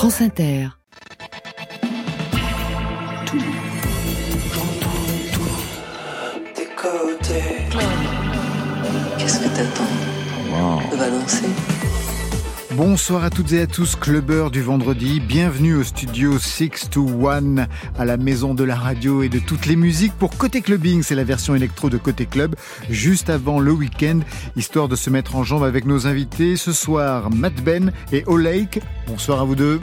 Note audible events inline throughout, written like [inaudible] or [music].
France Inter. Qu'est-ce que t'attends? On va danser. Bonsoir à toutes et à tous, clubbeurs du vendredi. Bienvenue au studio 6 to 1 à la maison de la radio et de toutes les musiques pour Côté Clubbing. C'est la version électro de Côté Club, juste avant le week-end, histoire de se mettre en jambe avec nos invités. Ce soir, Matt Ben et O'Lake. Bonsoir à vous deux.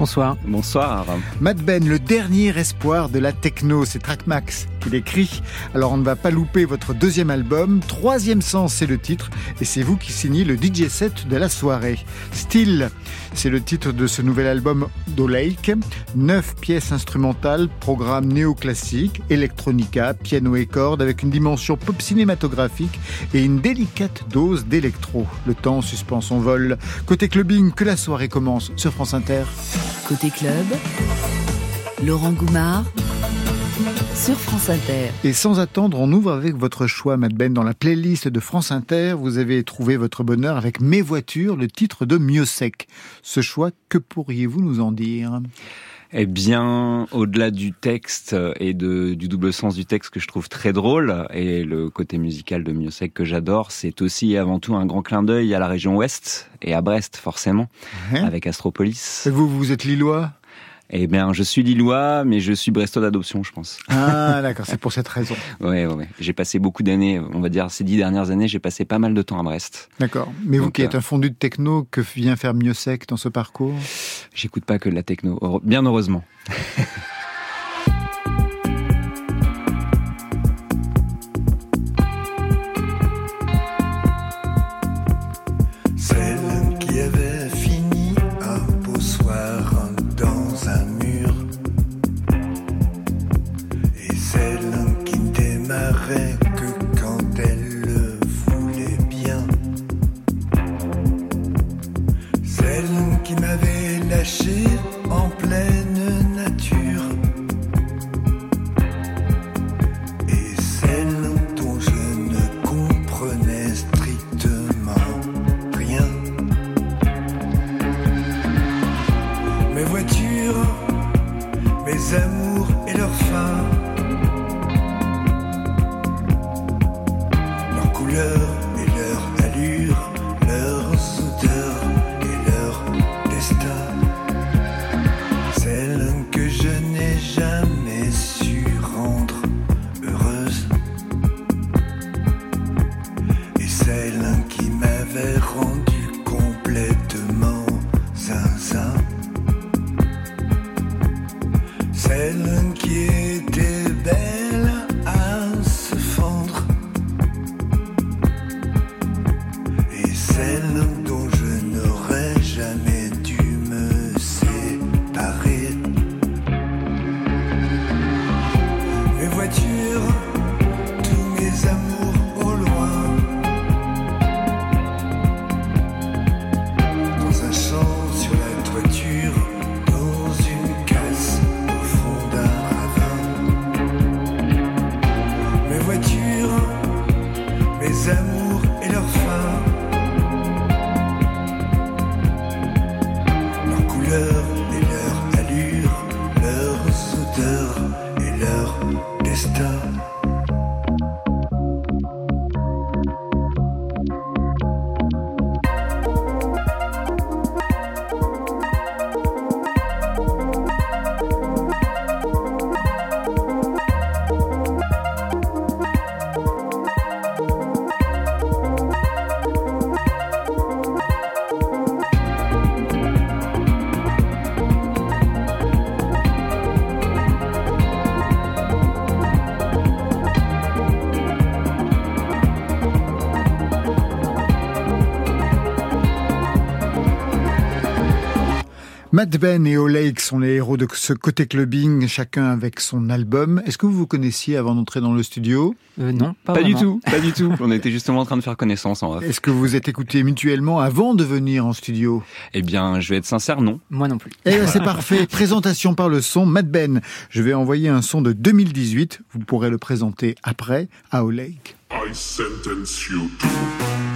Bonsoir. Bonsoir. Matt Ben, le dernier espoir de la techno, c'est Trackmax qui l'écrit. Alors on ne va pas louper votre deuxième album. Troisième sens, c'est le titre. Et c'est vous qui signez le DJ set de la soirée. Still, c'est le titre de ce nouvel album d'Olake. Neuf pièces instrumentales, programme néoclassique, electronica, piano et cordes avec une dimension pop cinématographique et une délicate dose d'électro. Le temps suspend son vol. Côté clubbing, que la soirée commence sur France Inter. Côté club, Laurent Goumard sur France Inter. Et sans attendre, on ouvre avec votre choix, Matt Ben, dans la playlist de France Inter. Vous avez trouvé votre bonheur avec Mes voitures, le titre de Miosec. Ce choix, que pourriez-vous nous en dire? Eh bien, au-delà du texte et de, du double sens du texte que je trouve très drôle, et le côté musical de Miosec que j'adore, c'est aussi et avant tout un grand clin d'œil à la région ouest et à Brest, forcément, Hein avec Astropolis. Et vous, vous êtes lillois? Eh bien, je suis lillois, mais je suis brestois d'adoption, je pense. Ah, [laughs] d'accord, c'est pour cette raison. Ouais, ouais, ouais. J'ai passé beaucoup d'années, on va dire ces dix dernières années, j'ai passé pas mal de temps à Brest. D'accord. Mais vous Donc, qui êtes euh, un fondu de techno, que vient faire Miosec dans ce parcours? J'écoute pas que de la techno, bien heureusement. [laughs] Matt Ben et O'Lake sont les héros de ce côté clubbing, chacun avec son album. Est-ce que vous vous connaissiez avant d'entrer dans le studio? Euh, non, pas, Pas du tout, pas du tout. [laughs] On était justement en train de faire connaissance en. Est-ce que vous vous êtes écoutés mutuellement avant de venir en studio? Eh bien, je vais être sincère, non. Moi non plus. Eh ben, c'est parfait. Présentation par le son. Matt Ben, je vais envoyer un son de 2018. Vous pourrez le présenter après à O'Lake. I sentence you to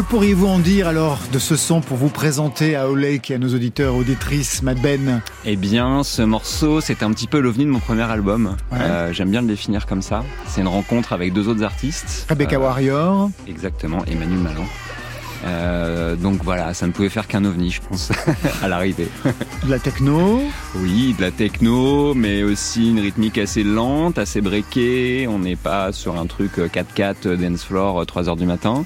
Que pourriez-vous en dire alors de ce son pour vous présenter à Olek et à nos auditeurs auditrices, Mad Ben? Eh bien, ce morceau, c'est un petit peu l'ovni de mon premier album. Euh, J'aime bien le définir comme ça. C'est une rencontre avec deux autres artistes. Rebecca euh, Warrior. Exactement, Emmanuel Malon. Euh, donc voilà, ça ne pouvait faire qu'un ovni, je pense, [laughs] à l'arrivée. De la techno Oui, de la techno, mais aussi une rythmique assez lente, assez breakée. On n'est pas sur un truc 4-4 euh, dance floor 3 euh, heures du matin.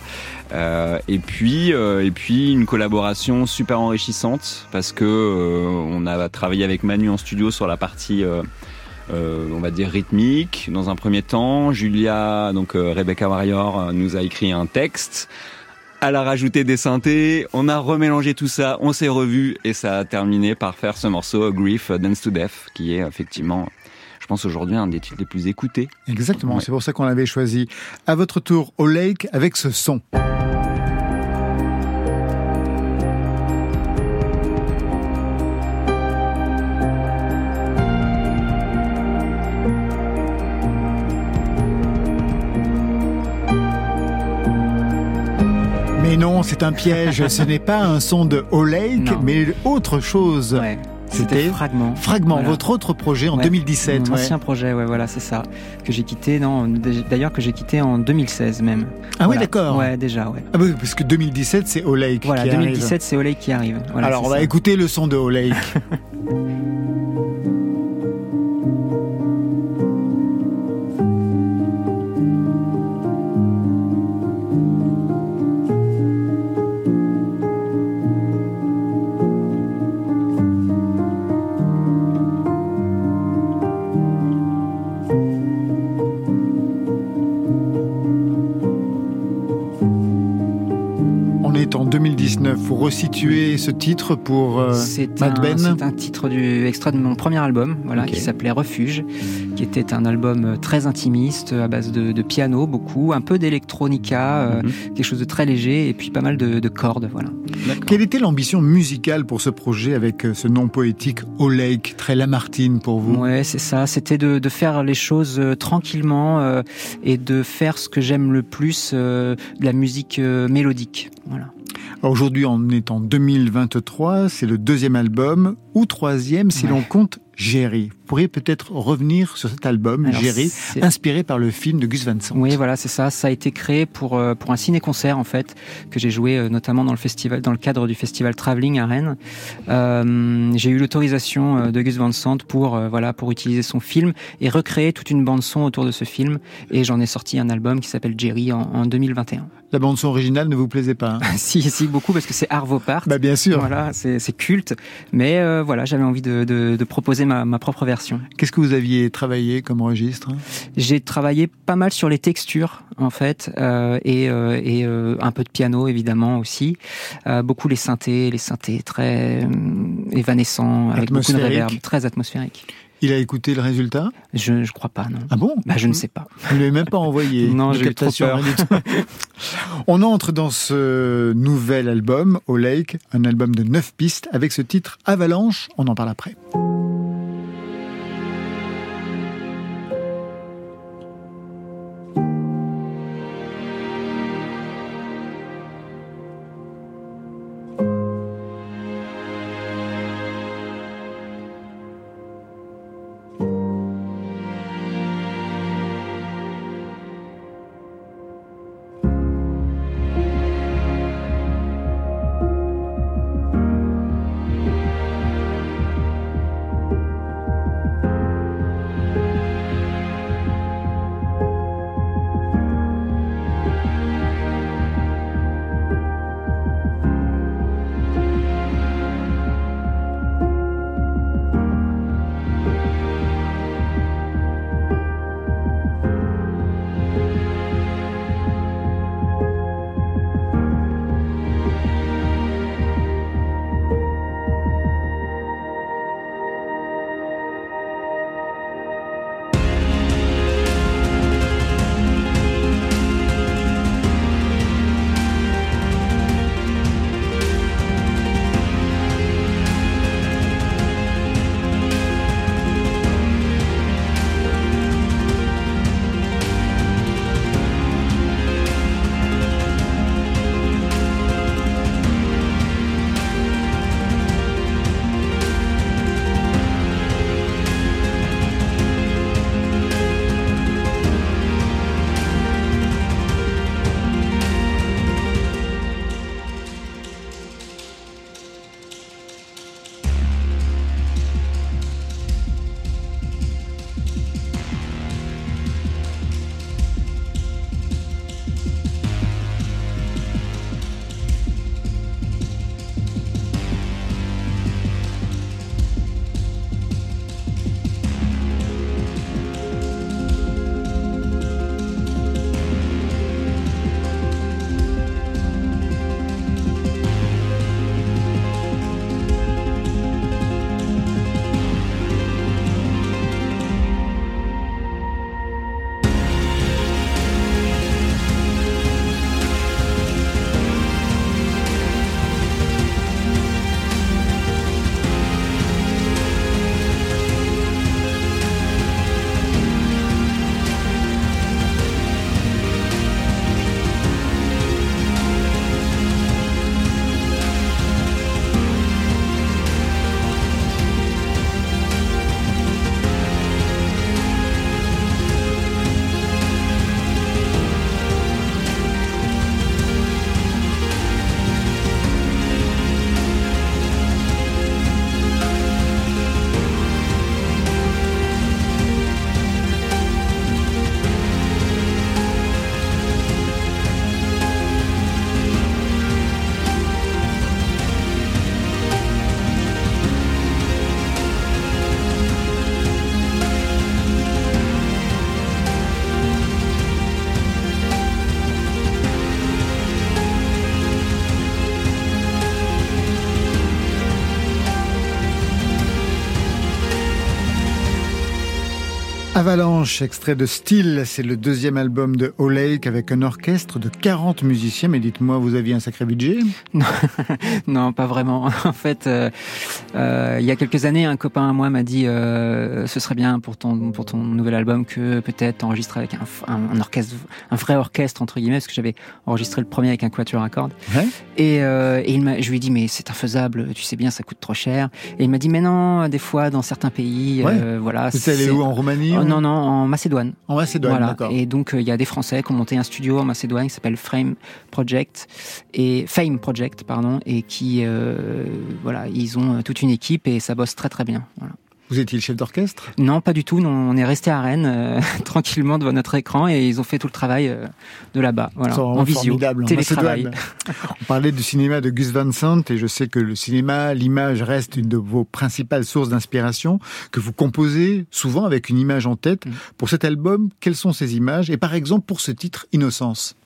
Euh, et puis, et puis une collaboration super enrichissante parce que on a travaillé avec Manu en studio sur la partie. on va dire rythmique dans un premier temps. Julia, donc Rebecca Warrior, nous a écrit un texte elle a rajouté des synthés, on a remélangé tout ça, on s'est revu et ça a terminé par faire ce morceau Grief Dance to Death qui est effectivement je pense aujourd'hui un des titres les plus écoutés. Exactement, c'est pour ça qu'on l'avait choisi. À votre tour, au Lake avec ce son. C'est un piège. Ce n'est pas un son de O Lake, mais autre chose. C'était Fragment. Fragment, votre autre projet en 2017. Mon ancien projet, ouais, voilà, c'est ça. Que j'ai quitté, non, d'ailleurs que j'ai quitté en 2016 même. Ah oui, d'accord. Ouais, déjà, ouais. Ah oui, parce que 2017, c'est O Lake voilà, qui 2017, c'est O Lake qui arrive. Alors, on va écouter le son de O [laughs] Vous resituez ce titre pour euh, Mad Ben C'est un titre du extrait de mon premier album, voilà, qui s'appelait Refuge, qui était un album euh, très intimiste, à base de, piano, beaucoup, un peu d'électronica, euh, mhm. quelque chose de très léger, et puis pas mal de, cordes, voilà. Quelle était l'ambition musicale pour ce projet avec ce nom poétique O Lake, très Lamartine pour vous? Ouais, c'est ça. C'était de, faire les choses tranquillement et de faire ce que j'aime le plus, de la musique mélodique. Voilà. Aujourd'hui, on est en 2023, c'est le deuxième album, ou troisième si l'on compte Jerry. Vous pourriez peut-être revenir sur cet album, Jerry, inspiré par le film de Gus Van Sant. Oui, voilà, c'est ça. Ça a été créé pour, euh, pour un ciné-concert, en fait, que j'ai joué euh, notamment dans le festival, dans le cadre du festival Traveling à Rennes. Euh, j'ai eu l'autorisation de Gus Van Sant pour, voilà, pour utiliser son film et recréer toute une bande-son autour de ce film. Et j'en ai sorti un album qui s'appelle Jerry en, en 2021. La bande-son originale ne vous plaisait pas hein? [laughs] Si, si, beaucoup, parce que c'est Arvo Part. Bah, bien sûr. Voilà, c'est culte. Mais voilà, j'avais envie de, de, de proposer ma, propre version. Qu'est-ce que vous aviez travaillé comme registre? J'ai travaillé pas mal sur les textures en fait euh, et, euh, et euh, un peu de piano évidemment aussi. beaucoup les synthés, les synthés très évanescents avec beaucoup de reverb, très atmosphérique. Il a écouté le résultat? Je ne crois pas, non. Ah bon? Bah, Je ne sais pas. Vous ne l'avez même pas envoyé [laughs] Non, j'ai trop peur. [laughs] On entre dans ce nouvel album, Au Lake, un album de 9 pistes avec ce titre Avalanche. On en parle après. Avalanche, extrait de Style, c'est le deuxième album de O'Lake avec un orchestre de 40 musiciens. Mais dites-moi, vous aviez un sacré budget? Non, [laughs] non, pas vraiment. [laughs] En fait, euh, euh, il y a quelques années, un copain à moi m'a dit euh, ce serait bien pour ton pour ton nouvel album que peut-être enregistrer avec un, un, orchestre, un vrai orchestre entre guillemets, parce que j'avais enregistré le premier avec un quatuor à cordes. Ouais. Et, et il je lui ai dit mais c'est infaisable, tu sais bien, ça coûte trop cher. Et il m'a dit mais non, des fois dans certains pays, Ouais. voilà. Vous allé où En Roumanie Oh, non, non, en Macédoine. En Macédoine, voilà. d'accord. Et donc euh, il y a des Français qui ont monté un studio en Macédoine qui s'appelle Frame Project et Fame Project, pardon, et qui euh, voilà, ils ont euh, toute une équipe et ça bosse très très bien. Voilà. Vous étiez le chef d'orchestre? Non, pas du tout. On est resté à Rennes euh, [laughs] tranquillement devant notre écran et ils ont fait tout le travail euh, de là-bas, voilà, en visio, formidable, télétravail. [laughs] On parlait du cinéma de Gus Van Sant et je sais que le cinéma, l'image reste une de vos principales sources d'inspiration, que vous composez souvent avec une image en tête. Mm. Pour cet album, quelles sont ces images? Et par exemple, pour ce titre, Innocence.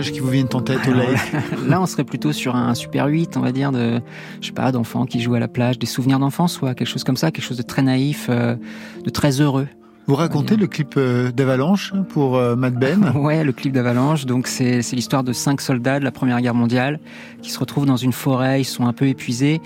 Qui vous viennent en tête Là, on serait plutôt sur un super 8, on va dire, de, je sais pas, d'enfants qui jouent à la plage, des souvenirs d'enfance, soit quelque chose comme ça, quelque chose de très naïf, euh, de très heureux. Vous racontez le clip euh, d'Avalanche pour euh, Mad Ben? [laughs] Ouais, le clip d'Avalanche. Donc, c'est c'est l'histoire de cinq soldats de la Première Guerre mondiale qui se retrouvent dans une forêt. Ils sont un peu épuisés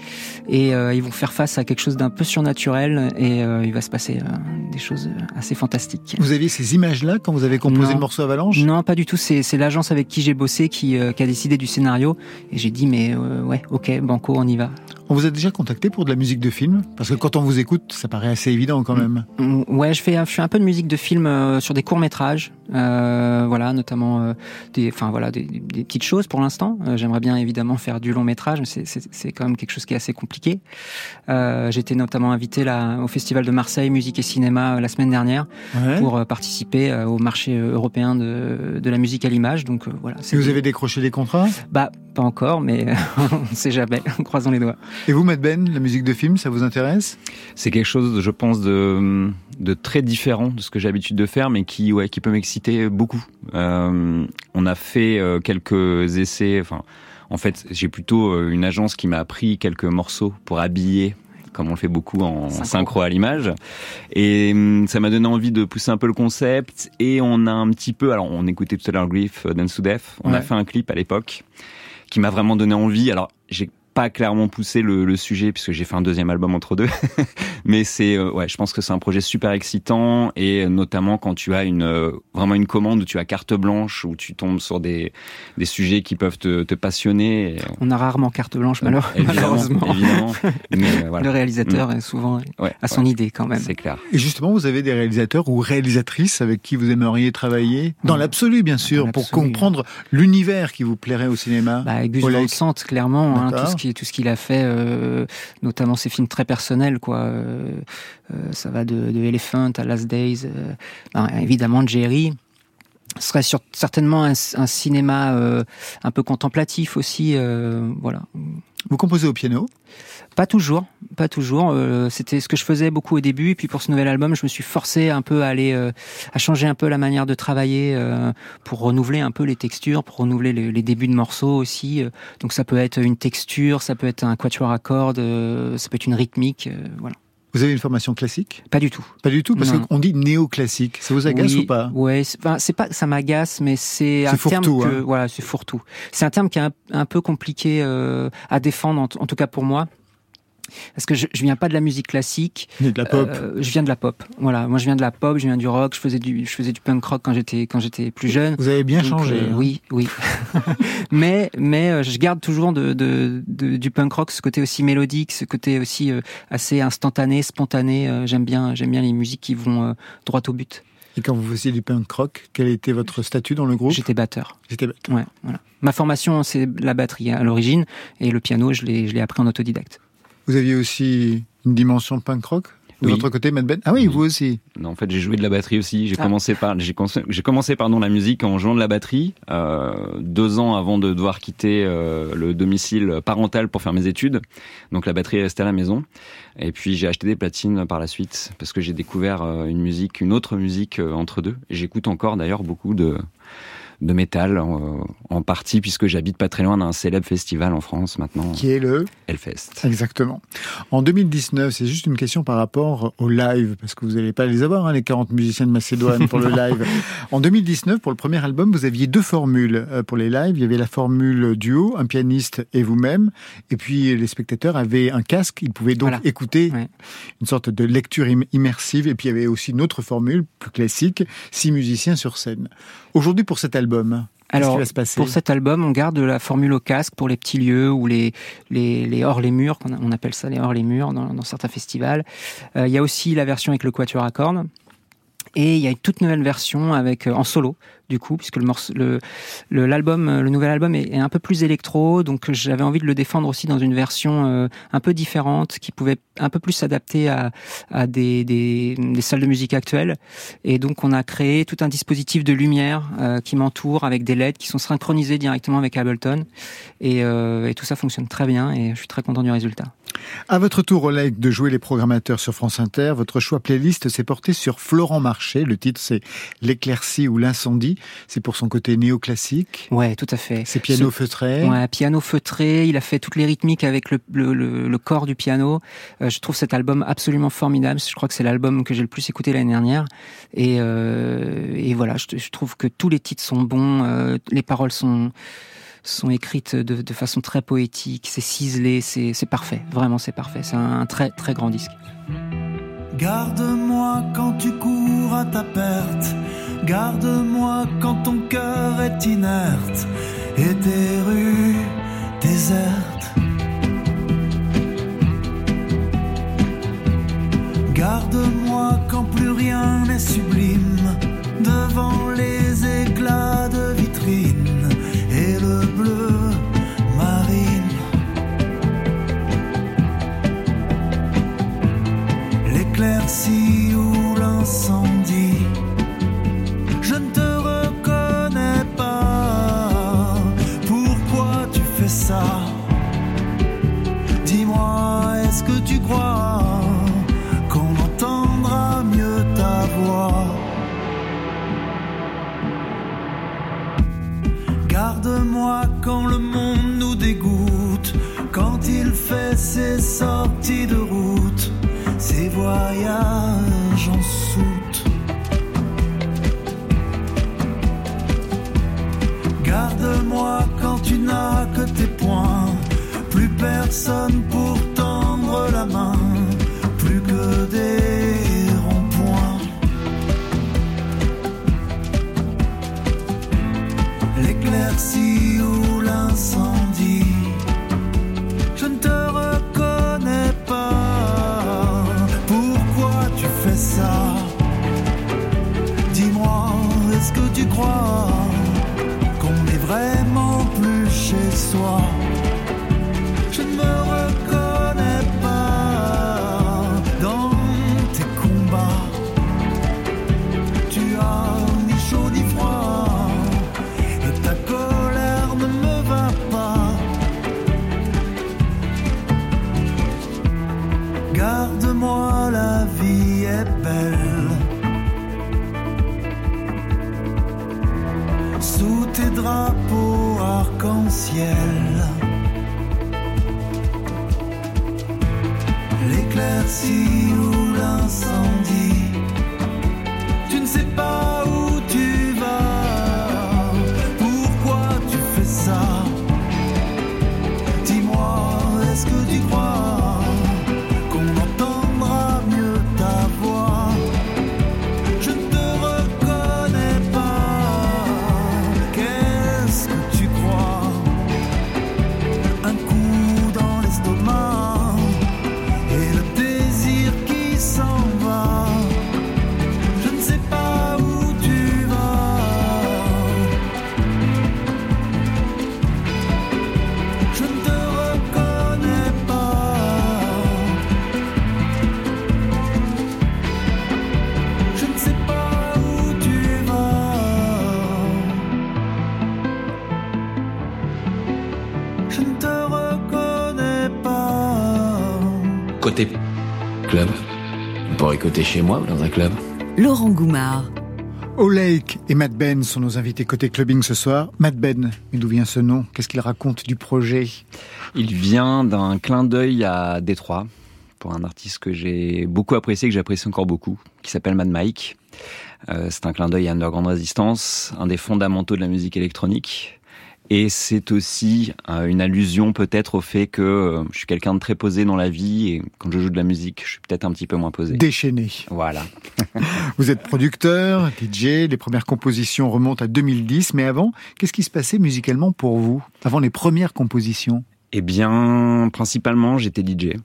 et euh, ils vont faire face à quelque chose d'un peu surnaturel et euh, il va se passer euh, des choses assez fantastiques. Vous aviez ces images-là quand vous avez composé Non. le morceau Avalanche? Non, pas du tout. C'est c'est l'agence avec qui j'ai bossé qui, qui a décidé du scénario et j'ai dit mais ouais, ok, banco, on y va. On vous a déjà contacté pour de la musique de film Parce que quand on vous écoute, ça paraît assez évident quand même. Mm, Ouais, je fais, je fais un peu de musique de film euh, sur des courts métrages, euh, voilà, notamment euh, des, enfin voilà, des, petites choses pour l'instant. Euh, J'aimerais bien évidemment faire du long métrage, mais c'est- quand même quelque chose qui est assez compliqué. Euh, J'étais notamment invité là au Festival de Marseille Musique et Cinéma la semaine dernière Ouais. pour participer au marché européen de, de la musique à l'image. Donc voilà. Et vous avez décroché des contrats? Bah pas encore, mais [laughs] on ne sait jamais. Croisons les doigts. Et vous, Mad Ben, la musique de film, ça vous intéresse? C'est quelque chose, je pense, de, de très différent de ce que j'ai l'habitude de faire, mais qui, ouais, qui peut m'exciter beaucoup. Euh, on a fait euh, quelques essais. Enfin, en fait, j'ai plutôt euh, une agence qui m'a appris quelques morceaux pour habiller. Comme on le fait beaucoup en Synchro. synchro, à l'image. Et hum, ça m'a donné envie de pousser un peu le concept. Et on a un petit peu, alors on écoutait tout à l'heure Griff, Dance to Death. On Ouais. a fait un clip à l'époque qui m'a vraiment donné envie. Alors, j'ai pas clairement poussé le, sujet puisque j'ai fait un deuxième album entre deux. [laughs] Mais c'est, euh, ouais, je pense que c'est un projet super excitant et notamment quand tu as une euh, vraiment une commande où tu as carte blanche où tu tombes sur des des sujets qui peuvent te, te passionner. Et, euh, On a rarement carte blanche, évidemment, malheureusement. évidemment. Mais euh, Le voilà, réalisateur est souvent ouais, à son ouais, idée quand même. c'est clair. Et justement, vous avez des réalisateurs ou réalisatrices avec qui vous aimeriez travailler? Dans Mmh. l'absolu, bien sûr, Dans pour comprendre l'univers qui vous plairait au cinéma. Bah, Gus. Van Sant, clairement, hein, D'accord. tout ce qui tout ce qu'il a fait, euh, notamment ses films très personnels, quoi. Euh, euh, ça va de, de Elephant à Last Days, euh, ben, évidemment Jerry. Ce serait sur, certainement un, un cinéma euh, un peu contemplatif aussi, euh, voilà. Vous composez au piano? Pas toujours, pas toujours. euh, C'était ce que je faisais beaucoup au début. Et puis pour ce nouvel album, je me suis forcé un peu à aller, à changer un peu la manière de travailler pour renouveler un peu les textures, pour renouveler les, les débuts de morceaux aussi. Donc ça peut être une texture, ça peut être un quatuor à cordes, ça peut être une rythmique, voilà. Vous avez une formation classique? Pas du tout. Pas du tout, parce qu'on dit néoclassique. Ça vous agace Oui, ou pas? Ouais, c'est pas, ça m'agace, mais c'est un terme que, hein. voilà, c'est fourre-tout. C'est un terme qui est un, un peu compliqué euh, à défendre, en tout cas pour moi. Parce que je, je viens pas de la musique classique. Ni de la pop. Euh, je viens de la pop. Voilà, moi je viens de la pop, je viens du rock. Je faisais du, je faisais du punk rock quand j'étais quand j'étais plus jeune. Vous avez bien Donc, changé. euh, hein. oui, oui. [laughs] mais mais euh, je garde toujours de, de, de- du punk rock ce côté aussi mélodique, ce côté aussi euh, assez instantané, spontané. J'aime bien j'aime bien les musiques qui vont euh, droit au but. Et quand vous faisiez du punk rock, quel était votre statut dans le groupe? J'étais batteur. J'étais bête. Ouais, voilà. Ma formation c'est la batterie à l'origine et le piano je l'ai je l'ai appris en autodidacte. Vous aviez aussi une dimension punk rock De votre côté, Matt Ben? Ah oui, vous aussi. Non, en fait, j'ai joué de la batterie aussi. J'ai ah. commencé par j'ai j'ai commencé pardon la musique en jouant de la batterie euh, deux ans avant de devoir quitter euh, le domicile parental pour faire mes études. Donc la batterie est restée à la maison. Et puis j'ai acheté des platines par la suite parce que j'ai découvert euh, une musique, une autre musique euh, entre deux. J'écoute encore d'ailleurs beaucoup de de métal en, partie puisque j'habite pas très loin d'un célèbre festival en France maintenant. Qui est le Hellfest. Exactement. En 2019, c'est juste une question par rapport au live parce que vous n'allez pas les avoir hein, les 40 musiciens de Macédoine pour le [laughs] live. en 2019, pour le premier album, vous aviez deux formules euh, pour les lives. Il y avait la formule duo, un pianiste et vous-même, et puis les spectateurs avaient un casque, ils pouvaient donc écouter une sorte de lecture immersive. Et puis il y avait aussi une autre formule plus classique, six musiciens sur scène. Aujourd'hui, pour cet album, alors, pour cet album, on garde la formule au casque pour les petits lieux ou les, les, les hors les murs, on appelle ça les hors les murs dans, dans certains festivals. Euh, il y a aussi la version avec le quatuor à cordes. Et il y a une toute nouvelle version avec euh, en solo du coup, puisque le morceau, le, le nouvel album est, un peu plus électro, donc j'avais envie de le défendre aussi dans une version euh, un peu différente, qui pouvait un peu plus s'adapter à, des, des, salles de musique actuelles. Et donc on a créé tout un dispositif de lumière euh, qui m'entoure avec des LED qui sont synchronisés directement avec Ableton, et, euh, et tout ça fonctionne très bien, et je suis très content du résultat. À votre tour, Oleg, de jouer les programmateurs sur France Inter, votre choix playlist s'est porté sur Florent Marché. Le titre, c'est L'éclaircie ou l'incendie. C'est pour son côté néoclassique. Ouais, tout à fait. C'est piano feutré. Ouais, piano feutré. Il a fait toutes les rythmiques avec le, le, le, corps du piano. Euh, je trouve cet album absolument formidable. Je crois que c'est l'album que j'ai le plus écouté l'année dernière. Et, euh, et voilà, je, je, trouve que tous les titres sont bons. Euh, les paroles sont sont écrites de, de façon très poétique, c'est ciselé, c'est parfait, vraiment c'est parfait, c'est un, un très très grand disque. Garde-moi quand tu cours à ta perte Garde-moi quand ton cœur est inerte et tes rues désertes. Garde-moi quand plus rien n'est sublime devant les éclats de vitrine et le bleu marine. L'éclaircie ou l'incendie Dis-moi, est-ce que tu crois qu'on entendra mieux ta voix? Garde-moi quand le monde nous dégoûte, quand il fait ses sorties de route, ses voyages en soute. Garde-moi quand tu n'as que tes poings plus personne pour tendre la main, plus que des ronds-points. L'éclaircie Côté club. On pourrait côté chez moi ou dans un club. Laurent Goumard. O'Lake et Matt Ben sont nos invités côté clubbing ce soir. Matt Ben, mais d'où vient ce nom? Qu'est-ce qu'il raconte du projet? Il vient d'un clin d'œil à Détroit pour un artiste que j'ai beaucoup apprécié, que j'apprécie encore beaucoup, qui s'appelle Mad Mike. Euh, c'est un clin d'œil à Underground Resistance, un des fondamentaux de la musique électronique. Et c'est aussi euh, une allusion peut-être au fait que euh, je suis quelqu'un de très posé dans la vie et quand je joue de la musique, je suis peut-être un petit peu moins posé. Déchaîné. Voilà. [laughs] Vous êtes producteur, DJ, les premières compositions remontent à 2010, mais avant, qu'est-ce qui se passait musicalement pour vous Avant les premières compositions? Eh bien, principalement, j'étais DJ.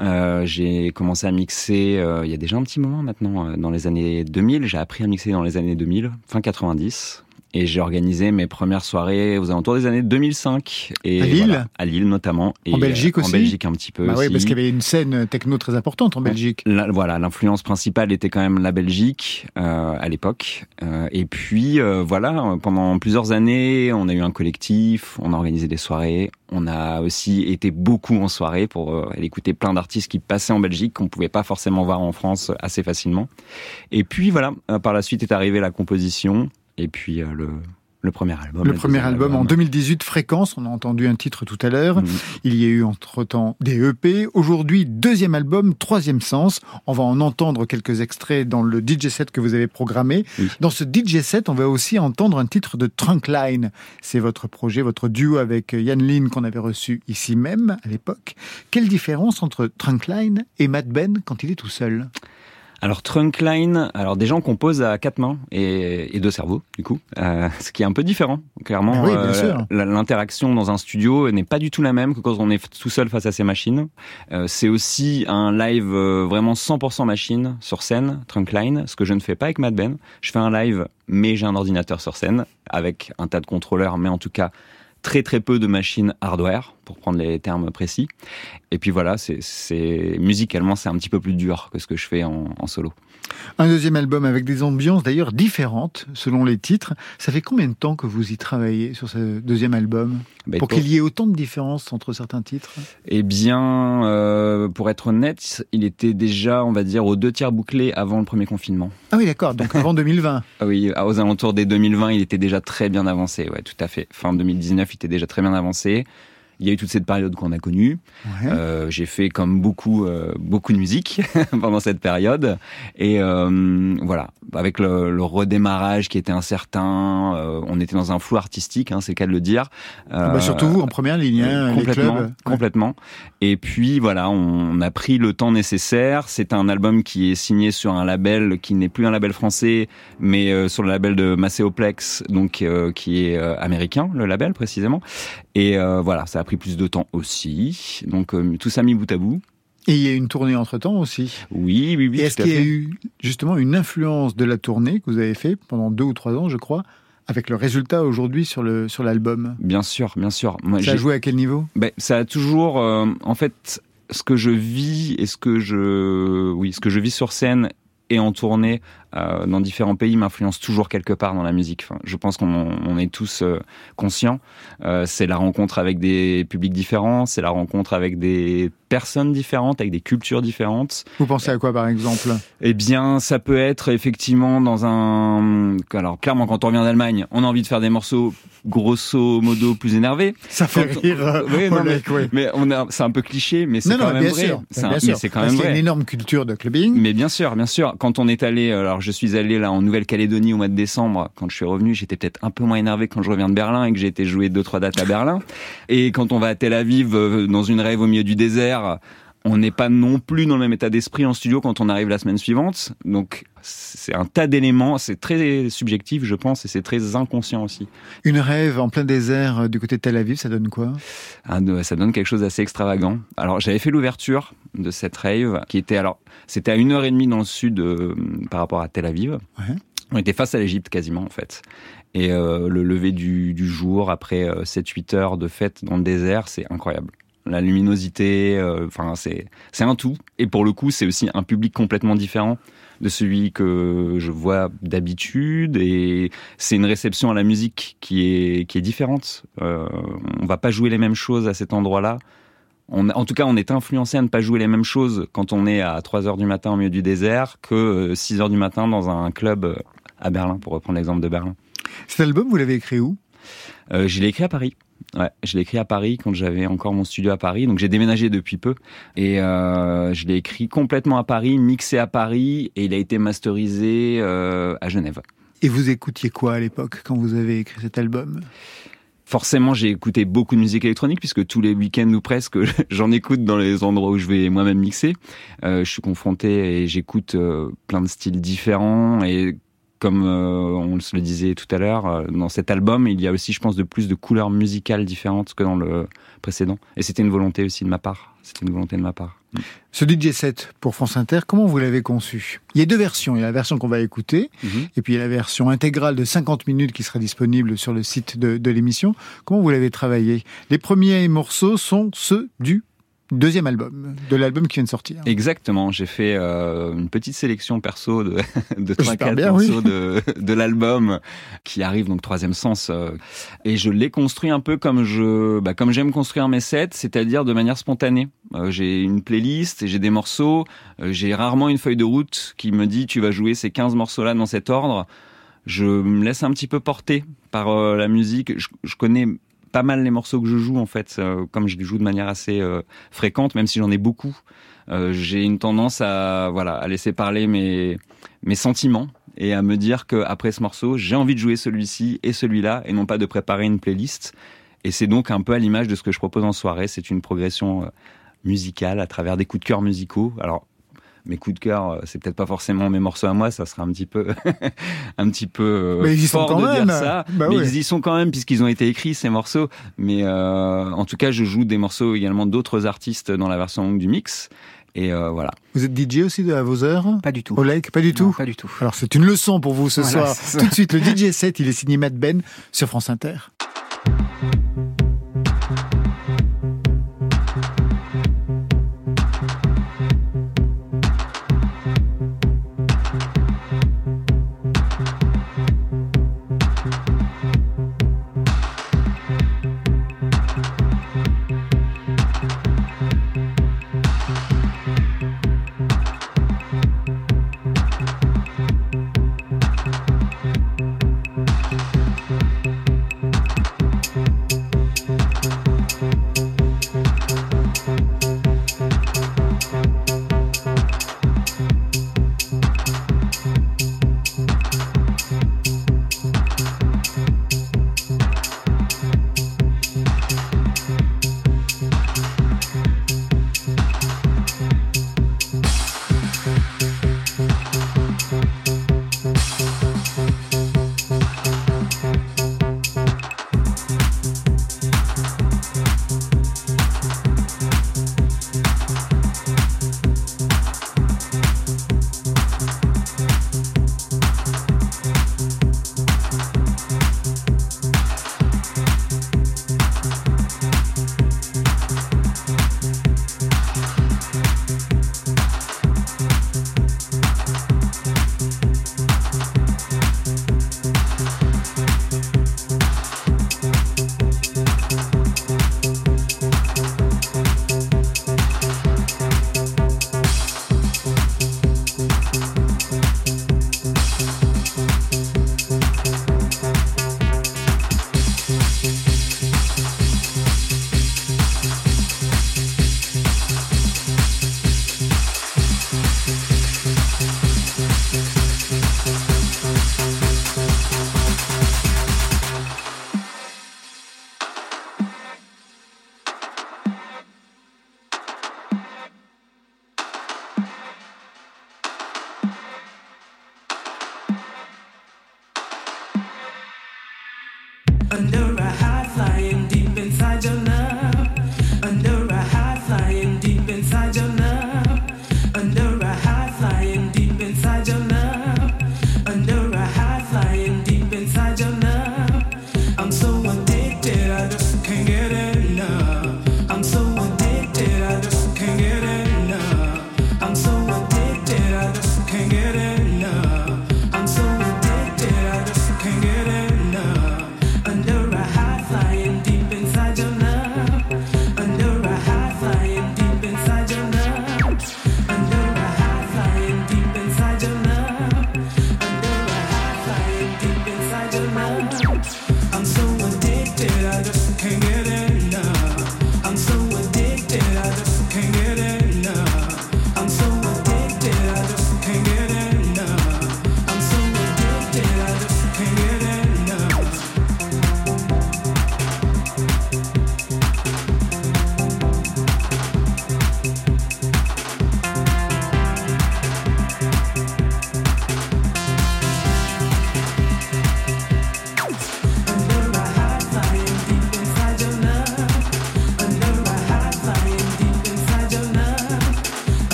Euh, j'ai commencé à mixer euh, il y a déjà un petit moment maintenant, euh, dans les années 2000. J'ai appris à mixer dans les années 2000, fin 90. Et j'ai organisé mes premières soirées aux alentours des années 2005. Et à Lille voilà, À Lille notamment. Et en Belgique aussi En Belgique un petit peu bah aussi. Oui, parce qu'il y avait une scène techno très importante en Belgique. La, voilà, l'influence principale était quand même la Belgique euh, à l'époque. Euh, et puis euh, voilà, pendant plusieurs années, on a eu un collectif, on a organisé des soirées. On a aussi été beaucoup en soirée pour euh, aller écouter plein d'artistes qui passaient en Belgique qu'on pouvait pas forcément voir en France assez facilement. Et puis voilà, euh, par la suite est arrivée la composition et puis euh, le, le premier album. Le premier album, en 2018, Fréquence, on a entendu un titre tout à l'heure. Mmh. Il y a eu entre-temps des EP. Aujourd'hui, deuxième album, troisième sens. On va en entendre quelques extraits dans le DJ set que vous avez programmé. Oui. Dans ce DJ set, on va aussi entendre un titre de Trunkline. C'est votre projet, votre duo avec Yann Lin qu'on avait reçu ici même à l'époque. Quelle différence entre Trunkline et Matt Ben quand il est tout seul? Alors Trunkline, alors des gens composent à quatre mains et, et deux cerveaux du coup, euh, ce qui est un peu différent. Clairement, oui, euh, l'interaction dans un studio n'est pas du tout la même que quand on est tout seul face à ses machines. Euh, c'est aussi un live euh, vraiment 100% machine sur scène, Trunkline, ce que je ne fais pas avec Mad Ben. Je fais un live, mais j'ai un ordinateur sur scène avec un tas de contrôleurs, mais en tout cas très très peu de machines hardware pour prendre les termes précis. Et puis voilà c'est musicalement c'est un petit peu plus dur que ce que je fais en, en, solo un deuxième album avec des ambiances d'ailleurs différentes selon les titres. Ça fait combien de temps que vous y travaillez sur ce deuxième album bah, pour qu'il y ait autant de différences entre certains titres? Eh bien euh, pour être honnête il était déjà on va dire aux deux tiers bouclé avant le premier confinement. Ah oui d'accord donc avant [laughs] 2020 oui aux alentours des 2020 il était déjà très bien avancé ouais tout à fait. Fin 2019 il était déjà très bien avancé. Il y a eu toute cette période qu'on a connue. Ouais. Euh, j'ai fait comme beaucoup euh, beaucoup de musique [laughs] pendant cette période et euh, voilà avec le, le, redémarrage qui était incertain. euh, on était dans un flou artistique, hein, c'est le cas de le dire. bah surtout vous en première ligne, hein, complètement, les clubs. complètement. Et puis voilà, on a pris le temps nécessaire. C'est un album qui est signé sur un label qui n'est plus un label français, mais euh, sur le label de Macéoplex, donc euh, qui est américain, le label précisément. Et voilà, ça a pris plus de temps aussi. Donc euh, tout ça mis bout à bout. Et il y a une tournée entre-temps aussi. Oui, oui, oui. Est-ce qu'il y a eu justement une influence de la tournée que vous avez fait pendant deux ou trois ans, je crois, avec le résultat aujourd'hui sur le sur l'album? Bien sûr, bien sûr. Moi, ça a joué à quel niveau? Ben, Ça a toujours, euh, en fait, ce que je vis et ce que je, oui, ce que je vis sur scène et en tournée euh, dans différents pays m'influence toujours quelque part dans la musique. Enfin, je pense qu'on on est tous euh, conscients. Euh, c'est la rencontre avec des publics différents, c'est la rencontre avec des personnes différentes, avec des cultures différentes. Vous pensez à quoi par exemple? Eh bien, ça peut être effectivement dans un... Alors clairement, quand on revient d'Allemagne, on a envie de faire des morceaux grosso modo plus énervés. Ça fait quand rire. Oui, non, mais, oui. mais on a... c'est un peu cliché, mais c'est quand même vrai. C'est c'est quand même qu'il y a vrai. une énorme culture de clubbing. Mais bien sûr, bien sûr. Quand on est allé, alors je suis allé là en Nouvelle-Calédonie au mois de décembre. Quand je suis revenu, j'étais peut-être un peu moins énervé quand je reviens de Berlin et que j'ai été jouer deux trois dates à Berlin. Et quand on va à Tel Aviv euh, dans une rêve au milieu du désert, on n'est pas non plus dans le même état d'esprit en studio quand on arrive la semaine suivante. Donc c'est un tas d'éléments, c'est très subjectif je pense et c'est très inconscient aussi. Une rêve en plein désert euh, du côté de Tel Aviv, ça donne quoi? Ah, Ça donne quelque chose d'assez extravagant. Alors j'avais fait l'ouverture de cette rave qui était alors c'était à une heure et demie dans le sud euh, par rapport à Tel Aviv. Ouais. On était face à l'Égypte quasiment en fait. Et euh, le lever du, du jour après 7-8 heures de fête dans le désert, c'est incroyable la luminosité, enfin euh, c'est c'est un tout. Et pour le coup, c'est aussi un public complètement différent de celui que je vois d'habitude. Et c'est une réception à la musique qui est qui est différente. Euh, on va pas jouer les mêmes choses à cet endroit-là On, en tout cas, on est influencé à ne pas jouer les mêmes choses quand on est à 3 heures du matin au milieu du désert que 6 heures du matin dans un club à Berlin, pour reprendre l'exemple de Berlin. Cet album, vous l'avez écrit où? Euh, Je l'ai écrit à Paris. Ouais, je l'ai écrit à Paris quand j'avais encore mon studio à Paris. Donc j'ai déménagé depuis peu et euh, je l'ai écrit complètement à Paris, mixé à Paris et il a été masterisé euh, à Genève. Et vous écoutiez quoi à l'époque quand vous avez écrit cet album? Forcément, j'ai écouté beaucoup de musique électronique puisque tous les week-ends ou presque, [laughs] j'en écoute dans les endroits où je vais moi-même mixer. Euh, je suis confronté et j'écoute euh, plein de styles différents et comme euh, on se le disait tout à l'heure, euh, dans cet album, il y a aussi, je pense, de plus de couleurs musicales différentes que dans le précédent. Et c'était une volonté aussi de ma part. C'était une volonté de ma part. Mm. Ce DJ set pour France Inter, comment vous l'avez conçu? Il y a deux versions. Il y a la version qu'on va écouter, mm -hmm. et puis il y a la version intégrale de 50 minutes qui sera disponible sur le site de, de l'émission. Comment vous l'avez travaillé? Les premiers morceaux sont ceux du deuxième album, de l'album qui vient de sortir. Exactement, j'ai fait euh, une petite sélection perso de, [laughs] de 3-4 morceaux oui. de, de l'album qui arrive, donc troisième sens. Euh, et je l'ai construit un peu comme je, bah, comme j'aime construire mes sets, c'est-à-dire de manière spontanée. Euh, j'ai une playlist, j'ai des morceaux, euh, j'ai rarement une feuille de route qui me dit tu vas jouer ces 15 morceaux-là dans cet ordre. Je me laisse un petit peu porter par la musique. Je, je connais pas mal les morceaux que je joue en fait, euh, comme je les joue de manière assez euh, fréquente, même si j'en ai beaucoup. Euh, j'ai une tendance à voilà à laisser parler mes mes sentiments et à me dire que après ce morceau, j'ai envie de jouer celui-ci et celui-là et non pas de préparer une playlist. Et c'est donc un peu à l'image de ce que je propose en soirée. C'est une progression musicale à travers des coups de cœur musicaux. Alors mes coups de cœur, euh, c'est peut-être pas forcément mes morceaux à moi, ça sera un petit peu, [laughs] un petit peu euh, mais ils fort sont quand de même. dire ça. Bah mais ouais. ils y sont quand même puisqu'ils ont été écrits ces morceaux. Mais euh, en tout cas, je joue des morceaux également d'autres artistes dans la version longue du mix. Et euh, voilà. Vous êtes DJ aussi à vos heures? Pas du tout. Au Lake Pas du Non, tout Pas du tout. Alors c'est une leçon pour vous ce Voilà, soir. Tout de suite, le DJ set, il est signé Matt Ben sur France Inter.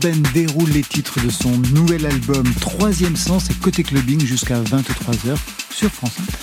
Ben déroule les titres de son nouvel album Troisième Sens et Côté Clubbing jusqu'à 23h sur France Inter.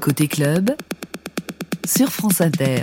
Côté club, sur France Inter.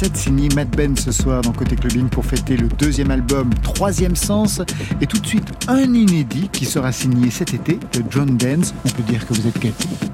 G7 signé Matt Ben ce soir dans Côté Clubbing pour fêter le deuxième album Troisième Sens. Et tout de suite, un inédit qui sera signé cet été de John Dance. On peut dire que vous êtes quête.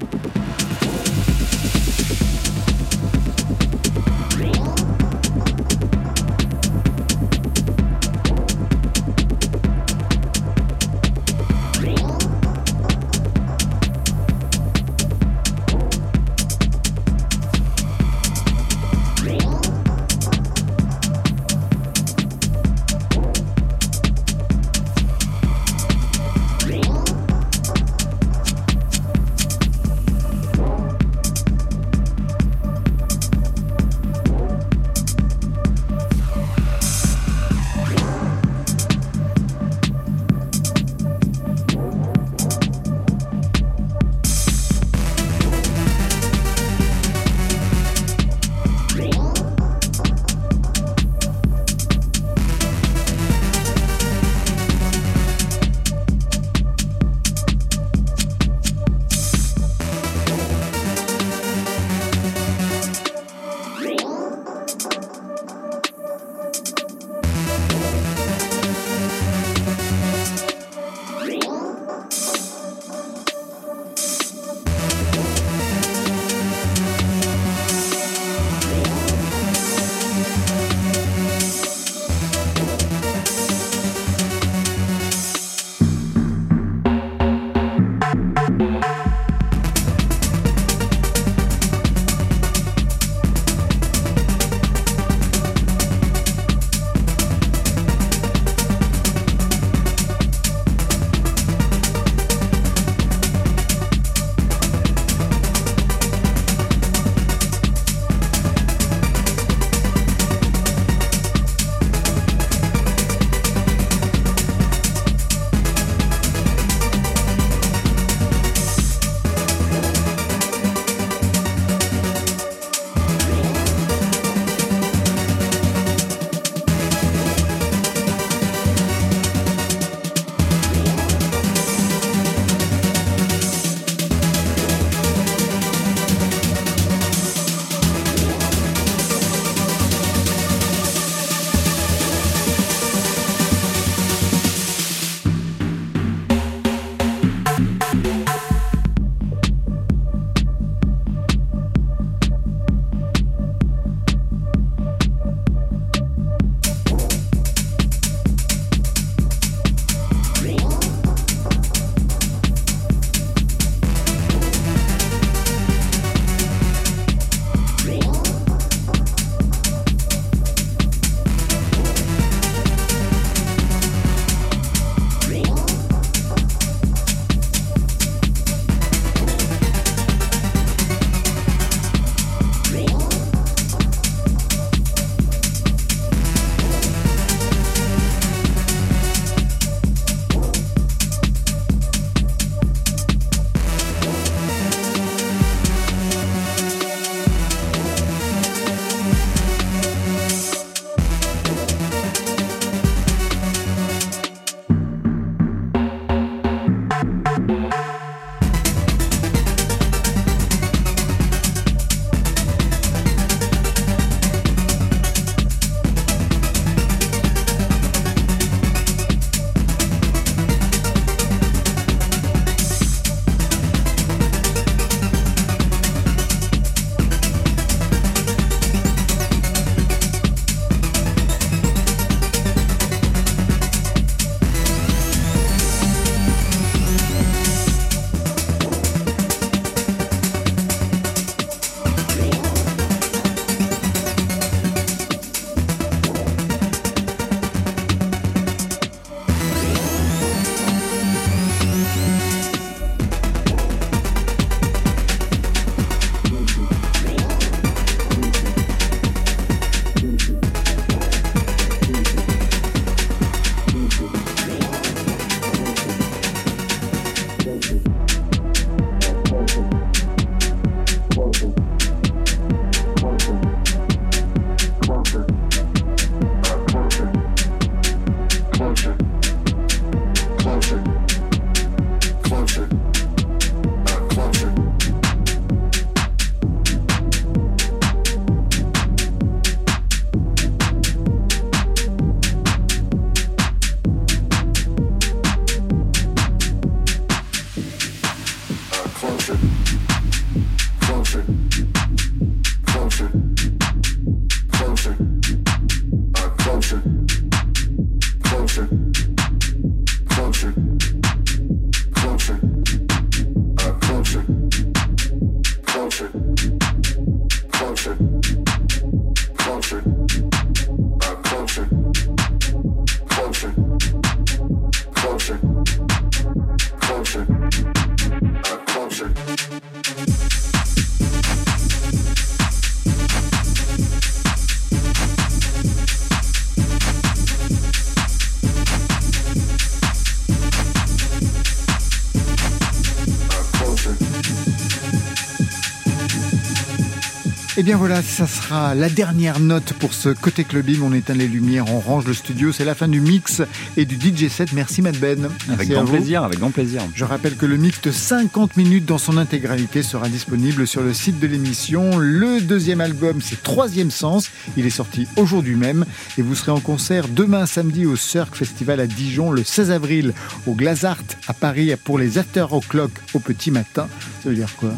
Et eh bien voilà, ça sera la dernière note pour ce côté clubbing. On éteint les lumières, on range le studio. C'est la fin du mix et du DJ set. Merci Matt Ben. Avec grand plaisir, avec grand plaisir. Je rappelle que le mix de 50 minutes dans son intégralité sera disponible sur le site de l'émission. Le deuxième album, c'est Troisième Sens. Il est sorti aujourd'hui même et vous serez en concert demain samedi au Cirque Festival à Dijon, le 16 avril au Glazart à Paris pour les After O'Clock au petit matin. Ça veut dire quoi?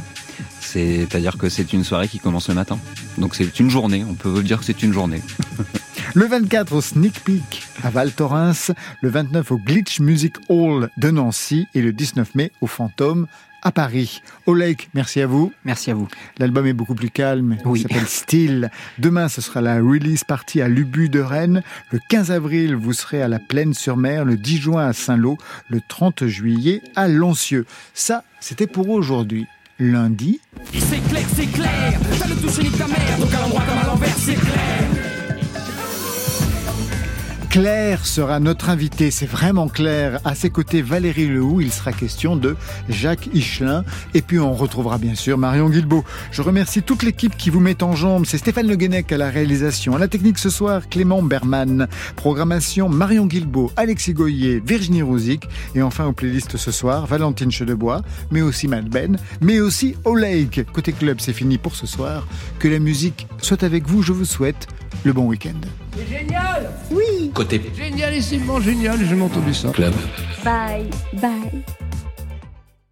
C'est-à-dire que c'est une soirée qui commence le matin. Donc c'est une journée, on peut dire que c'est une journée. [laughs] le 24 au Sneak Peek à Val Thorens, le 29 au Glitch Music Hall de Nancy et le 19 mai au Fantôme à Paris. Au Lake, merci à vous. Merci à vous. L'album est beaucoup plus calme. Il s'appelle Still. Demain, ce sera la release party à Lubu de Rennes. Le 15 avril, vous serez à la Plaine-sur-Mer. Le 10 juin à Saint-Lô. Le 30 juillet à Loncieux. Ça, c'était pour aujourd'hui lundi. C'est clair, c'est clair, t'as le toucher ni ta mère, donc à l'endroit comme à l'envers, c'est clair. Claire sera notre invité, c'est vraiment clair. À ses côtés, Valérie Lehou, il sera question de Jacques Hichelin. Et puis on retrouvera bien sûr Marion Guilbeault. Je remercie toute l'équipe qui vous met en jambe. C'est Stéphane Le Guenec à la réalisation. À la technique ce soir, Clément Berman. Programmation, Marion Guilbeault, Alexis Goyer, Virginie Rouzic. Et enfin aux playlists ce soir, Valentine Chedebois, mais aussi Matt Ben, mais aussi Lake. Côté club, c'est fini pour ce soir. Que la musique soit avec vous, je vous souhaite le bon week-end. C'est génial Oui Côté. Génialissimement génial, j'ai entendu ça. Club. Bye, bye.